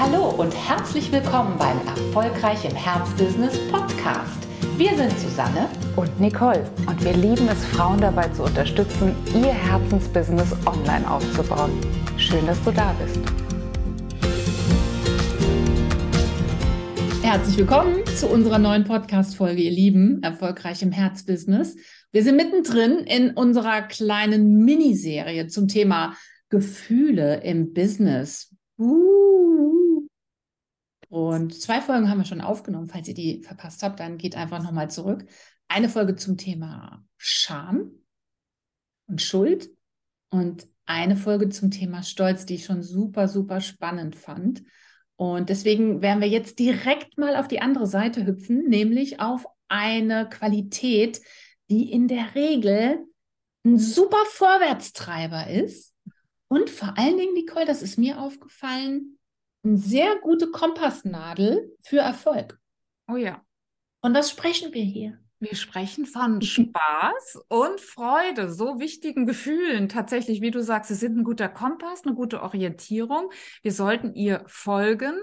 Hallo und herzlich willkommen beim Erfolgreich im Herzbusiness Podcast. Wir sind Susanne und Nicole und wir lieben es, Frauen dabei zu unterstützen, ihr Herzensbusiness online aufzubauen. Schön, dass du da bist. Herzlich willkommen zu unserer neuen Podcast-Folge, ihr Lieben, Erfolgreich im Herzbusiness. Wir sind mittendrin in unserer kleinen Miniserie zum Thema Gefühle im Business. Uh. Und zwei Folgen haben wir schon aufgenommen. Falls ihr die verpasst habt, dann geht einfach nochmal zurück. Eine Folge zum Thema Scham und Schuld und eine Folge zum Thema Stolz, die ich schon super, super spannend fand. Und deswegen werden wir jetzt direkt mal auf die andere Seite hüpfen, nämlich auf eine Qualität, die in der Regel ein super Vorwärtstreiber ist und vor allen Dingen, Nicole, das ist mir aufgefallen, eine sehr gute Kompassnadel für Erfolg. Oh ja. Und was sprechen wir hier? Wir sprechen von Spaß und Freude, so wichtigen Gefühlen. Tatsächlich, wie du sagst, sie sind ein guter Kompass, eine gute Orientierung. Wir sollten ihr folgen,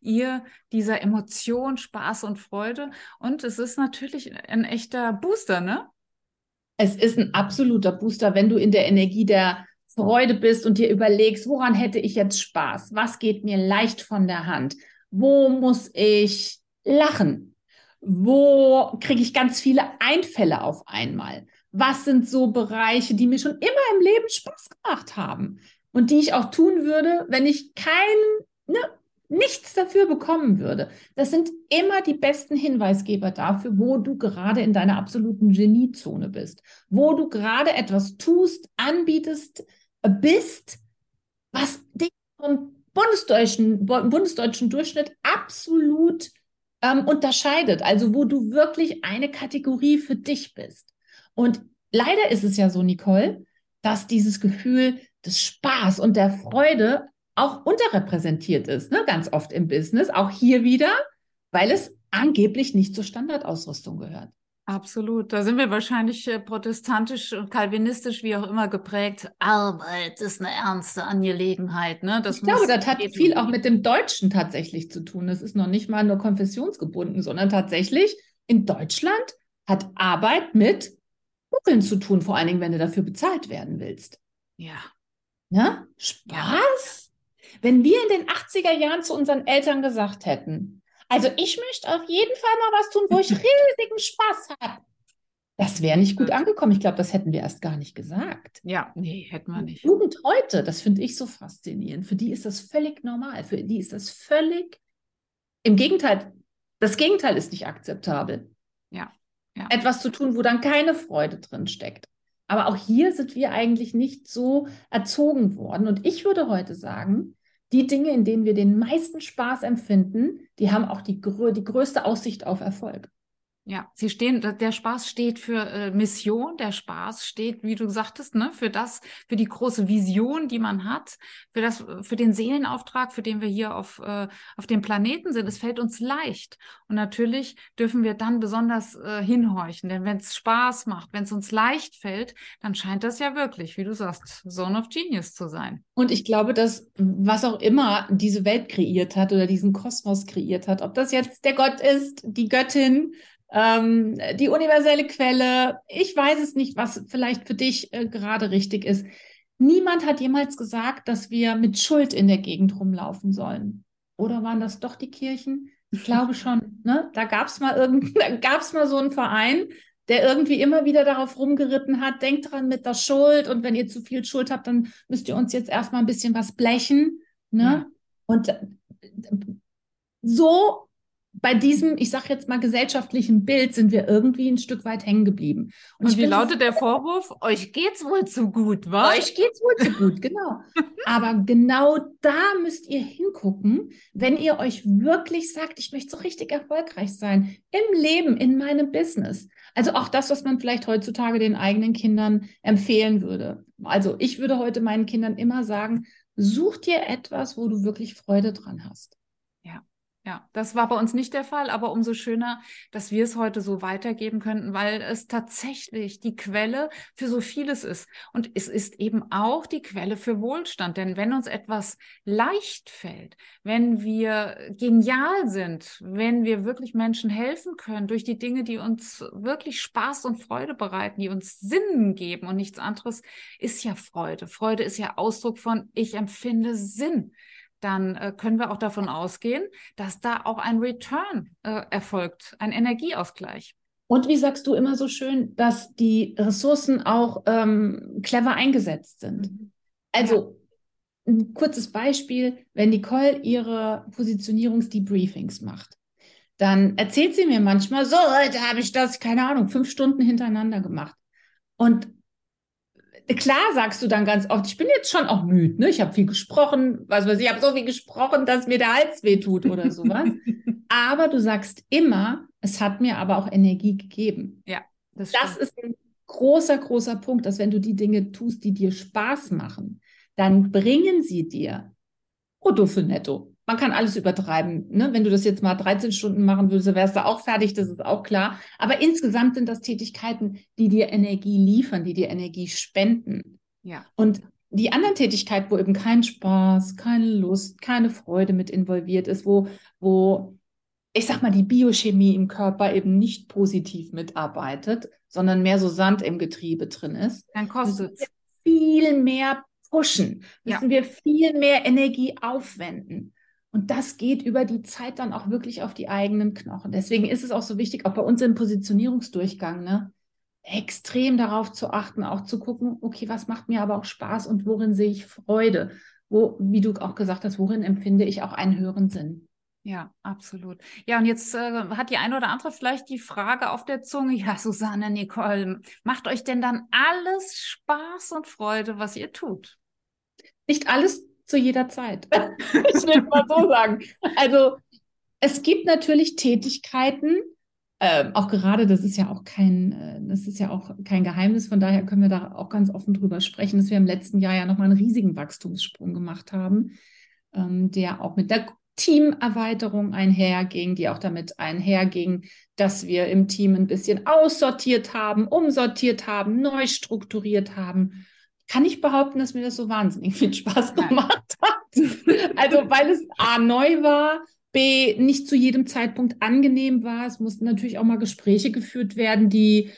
ihr dieser Emotion, Spaß und Freude. Und es ist natürlich ein echter Booster, ne? Es ist ein absoluter Booster, wenn du in der Energie der Freude bist und dir überlegst, woran hätte ich jetzt Spaß? Was geht mir leicht von der Hand? Wo muss ich lachen? Wo kriege ich ganz viele Einfälle auf einmal? Was sind so Bereiche, die mir schon immer im Leben Spaß gemacht haben und die ich auch tun würde, wenn ich kein, ne, nichts dafür bekommen würde? Das sind immer die besten Hinweisgeber dafür, wo du gerade in deiner absoluten Geniezone bist, wo du gerade etwas tust, anbietest, bist, was dich vom bundesdeutschen, bundesdeutschen Durchschnitt absolut ähm, unterscheidet. Also wo du wirklich eine Kategorie für dich bist. Und leider ist es ja so, Nicole, dass dieses Gefühl des Spaß und der Freude auch unterrepräsentiert ist, ne? ganz oft im Business, auch hier wieder, weil es angeblich nicht zur Standardausrüstung gehört. Absolut. Da sind wir wahrscheinlich äh, protestantisch und kalvinistisch, wie auch immer, geprägt. Arbeit ist eine ernste Angelegenheit. Ne? Das ich glaube, das hat viel auch mit dem Deutschen tatsächlich zu tun. Das ist noch nicht mal nur konfessionsgebunden, sondern tatsächlich in Deutschland hat Arbeit mit Buckeln zu tun, vor allen Dingen, wenn du dafür bezahlt werden willst. Ja. Ja? Spaß? Ja. Wenn wir in den 80er Jahren zu unseren Eltern gesagt hätten, also ich möchte auf jeden Fall mal was tun, wo ich riesigen Spaß habe. Das wäre nicht gut angekommen. Ich glaube, das hätten wir erst gar nicht gesagt. Ja, nee, hätten wir nicht. Jugend heute, das finde ich so faszinierend. Für die ist das völlig normal. Für die ist das völlig im Gegenteil. Das Gegenteil ist nicht akzeptabel. Ja. ja. Etwas zu tun, wo dann keine Freude drin steckt. Aber auch hier sind wir eigentlich nicht so erzogen worden. Und ich würde heute sagen, die Dinge, in denen wir den meisten Spaß empfinden, die haben auch die, die größte Aussicht auf Erfolg. Ja, sie stehen, der Spaß steht für äh, Mission, der Spaß steht, wie du sagtest, ne, für das, für die große Vision, die man hat, für das, für den Seelenauftrag, für den wir hier auf, äh, auf dem Planeten sind. Es fällt uns leicht. Und natürlich dürfen wir dann besonders äh, hinhorchen, denn wenn es Spaß macht, wenn es uns leicht fällt, dann scheint das ja wirklich, wie du sagst, Zone of Genius zu sein. Und ich glaube, dass was auch immer diese Welt kreiert hat oder diesen Kosmos kreiert hat, ob das jetzt der Gott ist, die Göttin, ähm, die universelle Quelle. Ich weiß es nicht, was vielleicht für dich äh, gerade richtig ist. Niemand hat jemals gesagt, dass wir mit Schuld in der Gegend rumlaufen sollen. Oder waren das doch die Kirchen? Ich glaube schon. Ne? Da gab es mal irgend, da gab's mal so einen Verein, der irgendwie immer wieder darauf rumgeritten hat, denkt dran mit der Schuld und wenn ihr zu viel Schuld habt, dann müsst ihr uns jetzt erstmal ein bisschen was blechen. Ne? Ja. Und äh, so bei diesem, ich sage jetzt mal, gesellschaftlichen Bild sind wir irgendwie ein Stück weit hängen geblieben. Und, Und wie lautet der Vorwurf? Euch geht's wohl zu gut, was? Euch geht's wohl zu gut, genau. Aber genau da müsst ihr hingucken, wenn ihr euch wirklich sagt, ich möchte so richtig erfolgreich sein im Leben, in meinem Business. Also auch das, was man vielleicht heutzutage den eigenen Kindern empfehlen würde. Also ich würde heute meinen Kindern immer sagen, such dir etwas, wo du wirklich Freude dran hast. Ja. Das war bei uns nicht der Fall, aber umso schöner, dass wir es heute so weitergeben könnten, weil es tatsächlich die Quelle für so vieles ist. Und es ist eben auch die Quelle für Wohlstand. Denn wenn uns etwas leicht fällt, wenn wir genial sind, wenn wir wirklich Menschen helfen können durch die Dinge, die uns wirklich Spaß und Freude bereiten, die uns Sinn geben und nichts anderes, ist ja Freude. Freude ist ja Ausdruck von, ich empfinde Sinn dann äh, können wir auch davon ausgehen, dass da auch ein Return äh, erfolgt, ein Energieausgleich. Und wie sagst du immer so schön, dass die Ressourcen auch ähm, clever eingesetzt sind. Mhm. Also ja. ein kurzes Beispiel, wenn Nicole ihre Positionierungsdebriefings macht, dann erzählt sie mir manchmal, so, heute habe ich das, keine Ahnung, fünf Stunden hintereinander gemacht. Und klar sagst du dann ganz oft, ich bin jetzt schon auch müde, ne? Ich habe viel gesprochen, was weiß ich, ich habe so viel gesprochen, dass mir der Hals wehtut oder sowas. aber du sagst immer, es hat mir aber auch Energie gegeben. Ja, das, das ist ein großer, großer Punkt, dass wenn du die Dinge tust, die dir Spaß machen, dann bringen sie dir Brutto für Netto man kann alles übertreiben. Ne? Wenn du das jetzt mal 13 Stunden machen würdest, wärst du auch fertig, das ist auch klar. Aber insgesamt sind das Tätigkeiten, die dir Energie liefern, die dir Energie spenden. Ja. Und die anderen Tätigkeiten, wo eben kein Spaß, keine Lust, keine Freude mit involviert ist, wo, wo ich sag mal, die Biochemie im Körper eben nicht positiv mitarbeitet, sondern mehr so Sand im Getriebe drin ist. Dann kostet es. Viel mehr pushen, müssen ja. wir viel mehr Energie aufwenden. Und das geht über die Zeit dann auch wirklich auf die eigenen Knochen. Deswegen ist es auch so wichtig, auch bei uns im Positionierungsdurchgang, ne, extrem darauf zu achten, auch zu gucken, okay, was macht mir aber auch Spaß und worin sehe ich Freude? Wo, wie du auch gesagt hast, worin empfinde ich auch einen höheren Sinn? Ja, absolut. Ja, und jetzt äh, hat die eine oder andere vielleicht die Frage auf der Zunge, ja, Susanne, Nicole, macht euch denn dann alles Spaß und Freude, was ihr tut? Nicht alles zu jeder Zeit. ich will mal so sagen. Also es gibt natürlich Tätigkeiten, äh, auch gerade, das ist ja auch kein, äh, das ist ja auch kein Geheimnis, von daher können wir da auch ganz offen drüber sprechen, dass wir im letzten Jahr ja nochmal einen riesigen Wachstumssprung gemacht haben, ähm, der auch mit der Teamerweiterung einherging, die auch damit einherging, dass wir im Team ein bisschen aussortiert haben, umsortiert haben, neu strukturiert haben kann ich behaupten, dass mir das so wahnsinnig viel Spaß gemacht hat. Also weil es A neu war, B nicht zu jedem Zeitpunkt angenehm war. Es mussten natürlich auch mal Gespräche geführt werden, die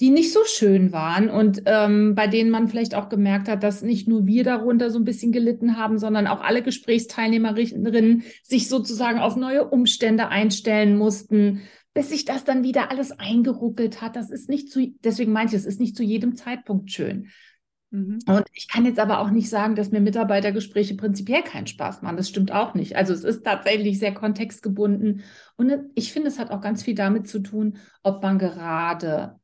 die nicht so schön waren und ähm, bei denen man vielleicht auch gemerkt hat, dass nicht nur wir darunter so ein bisschen gelitten haben, sondern auch alle Gesprächsteilnehmerinnen sich sozusagen auf neue Umstände einstellen mussten, bis sich das dann wieder alles eingeruckelt hat. Das ist nicht zu, deswegen meinte ich, es ist nicht zu jedem Zeitpunkt schön. Mhm. Und ich kann jetzt aber auch nicht sagen, dass mir Mitarbeitergespräche prinzipiell keinen Spaß machen. Das stimmt auch nicht. Also es ist tatsächlich sehr kontextgebunden. Und ich finde, es hat auch ganz viel damit zu tun, ob man gerade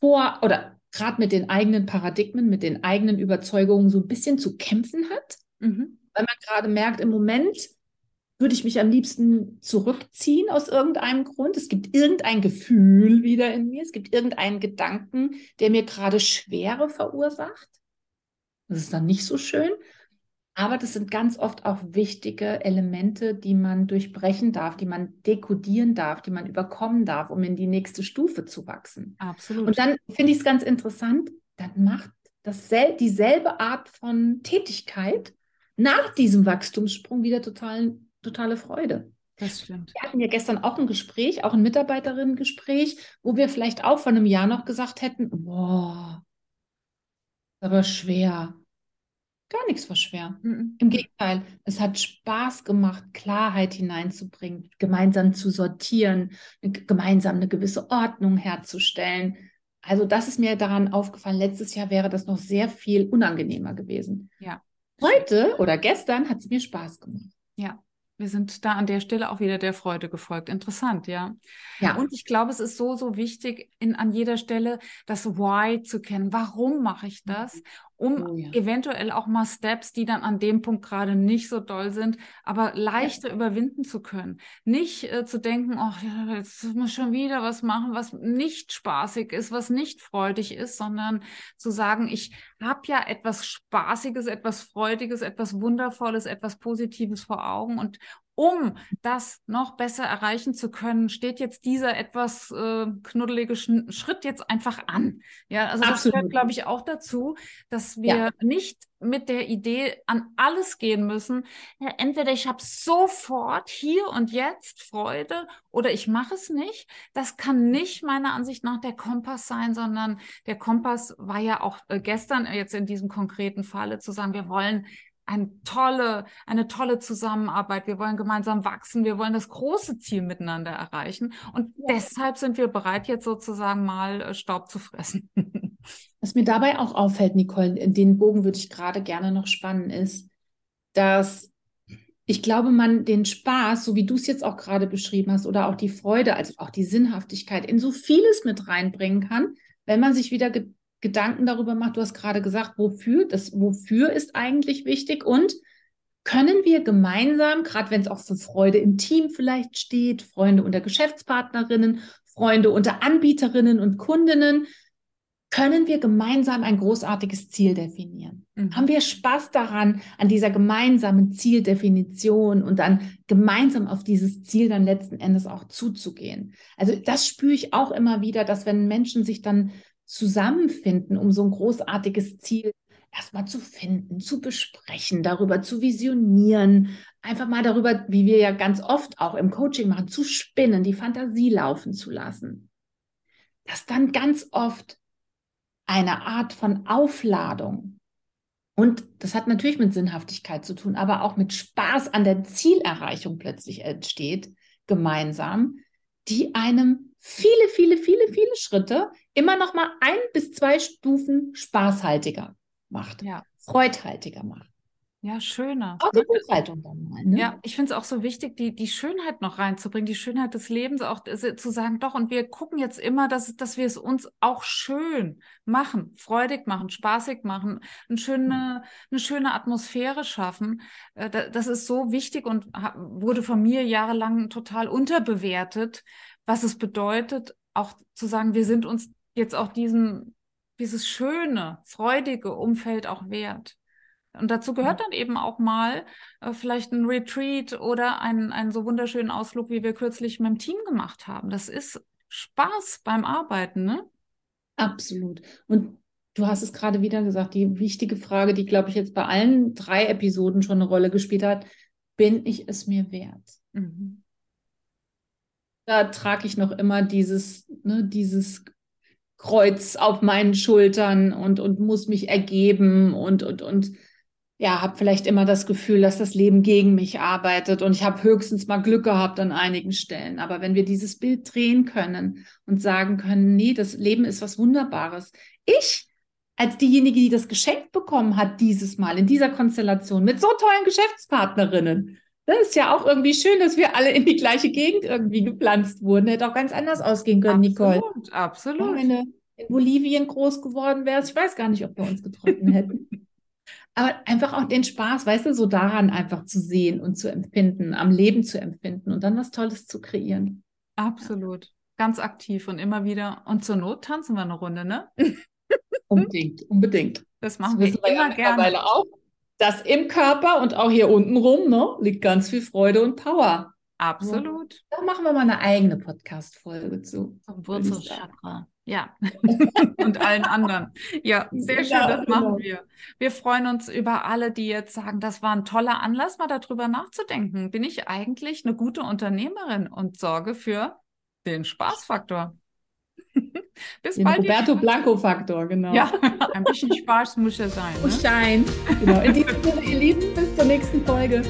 vor oder gerade mit den eigenen Paradigmen, mit den eigenen Überzeugungen so ein bisschen zu kämpfen hat. Mhm. Weil man gerade merkt, im Moment würde ich mich am liebsten zurückziehen aus irgendeinem Grund. Es gibt irgendein Gefühl wieder in mir. Es gibt irgendeinen Gedanken, der mir gerade Schwere verursacht. Das ist dann nicht so schön. Aber das sind ganz oft auch wichtige Elemente, die man durchbrechen darf, die man dekodieren darf, die man überkommen darf, um in die nächste Stufe zu wachsen. Absolut. Und dann finde ich es ganz interessant, dann macht das dieselbe Art von Tätigkeit nach diesem Wachstumssprung wieder total totale Freude. Das stimmt. Wir hatten ja gestern auch ein Gespräch, auch ein Mitarbeiterinnen-Gespräch, wo wir vielleicht auch vor einem Jahr noch gesagt hätten, boah, aber schwer. Gar nichts war schwer. Mhm. Im Gegenteil, es hat Spaß gemacht, Klarheit hineinzubringen, gemeinsam zu sortieren, gemeinsam eine gewisse Ordnung herzustellen. Also das ist mir daran aufgefallen. Letztes Jahr wäre das noch sehr viel unangenehmer gewesen. Ja. Heute oder gestern hat es mir Spaß gemacht. Ja, wir sind da an der Stelle auch wieder der Freude gefolgt. Interessant, ja. Ja. Und ich glaube, es ist so, so wichtig, in, an jeder Stelle das Why zu kennen. Warum mache ich das? Um oh, ja. eventuell auch mal Steps, die dann an dem Punkt gerade nicht so doll sind, aber leichter ja. überwinden zu können. Nicht äh, zu denken, ach, ja, jetzt muss schon wieder was machen, was nicht spaßig ist, was nicht freudig ist, sondern zu sagen, ich habe ja etwas Spaßiges, etwas Freudiges, etwas Wundervolles, etwas Positives vor Augen und um das noch besser erreichen zu können, steht jetzt dieser etwas äh, knuddelige Schritt jetzt einfach an. Ja, also Absolut. das gehört, glaube ich, auch dazu, dass wir ja. nicht mit der Idee an alles gehen müssen. Ja, entweder ich habe sofort hier und jetzt Freude oder ich mache es nicht. Das kann nicht meiner Ansicht nach der Kompass sein, sondern der Kompass war ja auch äh, gestern äh, jetzt in diesem konkreten Falle zu sagen, wir wollen eine tolle, eine tolle Zusammenarbeit. Wir wollen gemeinsam wachsen. Wir wollen das große Ziel miteinander erreichen. Und ja. deshalb sind wir bereit, jetzt sozusagen mal äh, Staub zu fressen. Was mir dabei auch auffällt, Nicole, den Bogen würde ich gerade gerne noch spannen, ist, dass ich glaube, man den Spaß, so wie du es jetzt auch gerade beschrieben hast, oder auch die Freude, also auch die Sinnhaftigkeit in so vieles mit reinbringen kann, wenn man sich wieder Gedanken darüber macht. Du hast gerade gesagt, wofür, das wofür ist eigentlich wichtig und können wir gemeinsam, gerade wenn es auch für Freude im Team vielleicht steht, Freunde unter Geschäftspartnerinnen, Freunde unter Anbieterinnen und Kundinnen, können wir gemeinsam ein großartiges Ziel definieren? Mhm. Haben wir Spaß daran, an dieser gemeinsamen Zieldefinition und dann gemeinsam auf dieses Ziel dann letzten Endes auch zuzugehen? Also das spüre ich auch immer wieder, dass wenn Menschen sich dann zusammenfinden, um so ein großartiges Ziel erstmal zu finden, zu besprechen, darüber zu visionieren, einfach mal darüber, wie wir ja ganz oft auch im Coaching machen, zu spinnen, die Fantasie laufen zu lassen. Dass dann ganz oft eine Art von Aufladung und das hat natürlich mit Sinnhaftigkeit zu tun, aber auch mit Spaß an der Zielerreichung plötzlich entsteht, gemeinsam, die einem viele, viele, viele, viele Schritte immer noch mal ein bis zwei Stufen spaßhaltiger macht, ja. freudhaltiger macht. Ja, schöner. Auch die Buchhaltung dann mal. Ne? Ja, ich finde es auch so wichtig, die, die Schönheit noch reinzubringen, die Schönheit des Lebens auch äh, zu sagen, doch, und wir gucken jetzt immer, dass, dass wir es uns auch schön machen, freudig machen, spaßig machen, eine schöne, eine schöne Atmosphäre schaffen. Äh, das ist so wichtig und wurde von mir jahrelang total unterbewertet, was es bedeutet, auch zu sagen, wir sind uns jetzt auch diesen, dieses schöne, freudige Umfeld auch wert. Und dazu gehört dann eben auch mal äh, vielleicht ein Retreat oder ein, einen so wunderschönen Ausflug, wie wir kürzlich mit dem Team gemacht haben. Das ist Spaß beim Arbeiten, ne? Absolut. Und du hast es gerade wieder gesagt, die wichtige Frage, die, glaube ich, jetzt bei allen drei Episoden schon eine Rolle gespielt hat, bin ich es mir wert? Mhm da trage ich noch immer dieses, ne, dieses Kreuz auf meinen Schultern und, und muss mich ergeben und, und, und ja, habe vielleicht immer das Gefühl, dass das Leben gegen mich arbeitet und ich habe höchstens mal Glück gehabt an einigen Stellen. Aber wenn wir dieses Bild drehen können und sagen können, nee, das Leben ist was Wunderbares. Ich als diejenige, die das geschenkt bekommen hat dieses Mal in dieser Konstellation mit so tollen Geschäftspartnerinnen, das ist ja auch irgendwie schön, dass wir alle in die gleiche Gegend irgendwie gepflanzt wurden. Hätte auch ganz anders ausgehen können, absolut, Nicole. Absolut. Wenn du in Bolivien groß geworden wärst, ich weiß gar nicht, ob wir uns getroffen hätten. Aber einfach auch den Spaß, weißt du, so daran einfach zu sehen und zu empfinden, am Leben zu empfinden und dann was Tolles zu kreieren. Absolut. Ganz aktiv und immer wieder. Und zur Not tanzen wir eine Runde, ne? unbedingt, unbedingt. Das machen das wir, wir immer ja gerne. auch das im Körper und auch hier unten rum ne, liegt ganz viel Freude und Power. Absolut. Da machen wir mal eine eigene Podcast-Folge zu. Zum Wurzelchakra. Ja. und allen anderen. Ja, sehr schön, ja, das machen genau. wir. Wir freuen uns über alle, die jetzt sagen, das war ein toller Anlass, mal darüber nachzudenken. Bin ich eigentlich eine gute Unternehmerin und sorge für den Spaßfaktor? Bis Den bald. Roberto Blanco-Faktor, genau. Ja, ein bisschen Spaß muss ja sein. Ne? Schein. Genau. In diesem Sinne, ihr Lieben, bis zur nächsten Folge.